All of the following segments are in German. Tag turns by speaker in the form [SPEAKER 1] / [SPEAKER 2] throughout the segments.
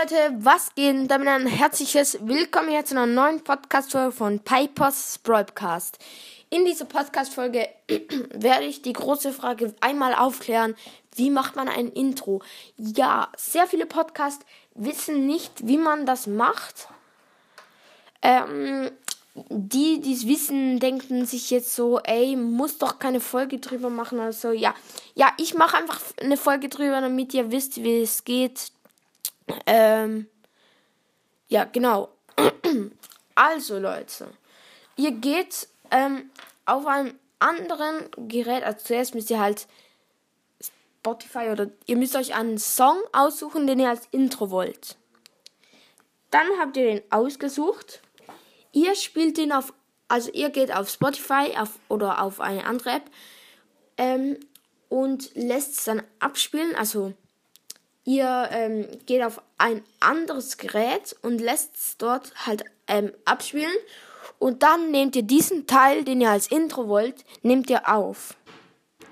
[SPEAKER 1] Leute, was geht? Damit ein herzliches Willkommen hier zu einer neuen Podcast-Folge von Pipers Broadcast. In dieser Podcast-Folge werde ich die große Frage einmal aufklären, wie macht man ein Intro? Ja, sehr viele Podcasts wissen nicht, wie man das macht. Ähm, die, die es wissen, denken sich jetzt so, ey, muss doch keine Folge drüber machen. Also ja, ja, ich mache einfach eine Folge drüber, damit ihr wisst, wie es geht. Ähm, ja, genau. Also Leute, ihr geht ähm, auf einem anderen Gerät. Also zuerst müsst ihr halt Spotify oder ihr müsst euch einen Song aussuchen, den ihr als Intro wollt. Dann habt ihr den ausgesucht Ihr spielt den auf, also ihr geht auf Spotify auf, oder auf eine andere App ähm, und lässt es dann abspielen. Also ihr ähm, geht auf ein anderes Gerät und lässt es dort halt ähm, abspielen. Und dann nehmt ihr diesen Teil, den ihr als Intro wollt, nehmt ihr auf.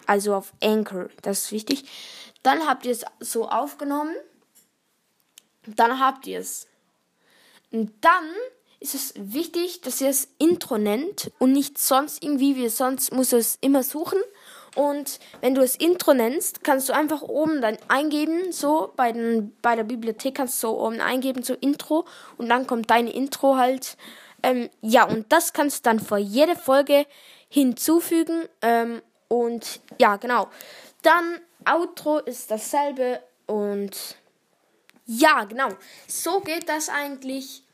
[SPEAKER 1] Also auf Anchor, das ist wichtig. Dann habt ihr es so aufgenommen. Dann habt ihr es. Und dann ist es wichtig, dass ihr es Intro nennt und nicht sonst irgendwie, wie sonst muss es immer suchen. Und wenn du es Intro nennst, kannst du einfach oben dann eingeben, so bei, den, bei der Bibliothek kannst du oben eingeben, so Intro und dann kommt deine Intro halt. Ähm, ja, und das kannst du dann vor jede Folge hinzufügen. Ähm, und ja, genau. Dann Outro ist dasselbe und ja, genau. So geht das eigentlich.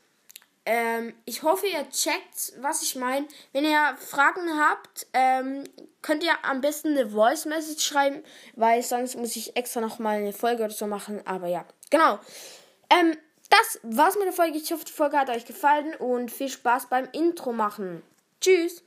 [SPEAKER 1] Ähm, ich hoffe, ihr checkt, was ich meine. Wenn ihr Fragen habt, ähm, könnt ihr am besten eine Voice Message schreiben, weil sonst muss ich extra nochmal eine Folge oder so machen. Aber ja, genau. Ähm, das war's mit der Folge. Ich hoffe, die Folge hat euch gefallen und viel Spaß beim Intro machen. Tschüss.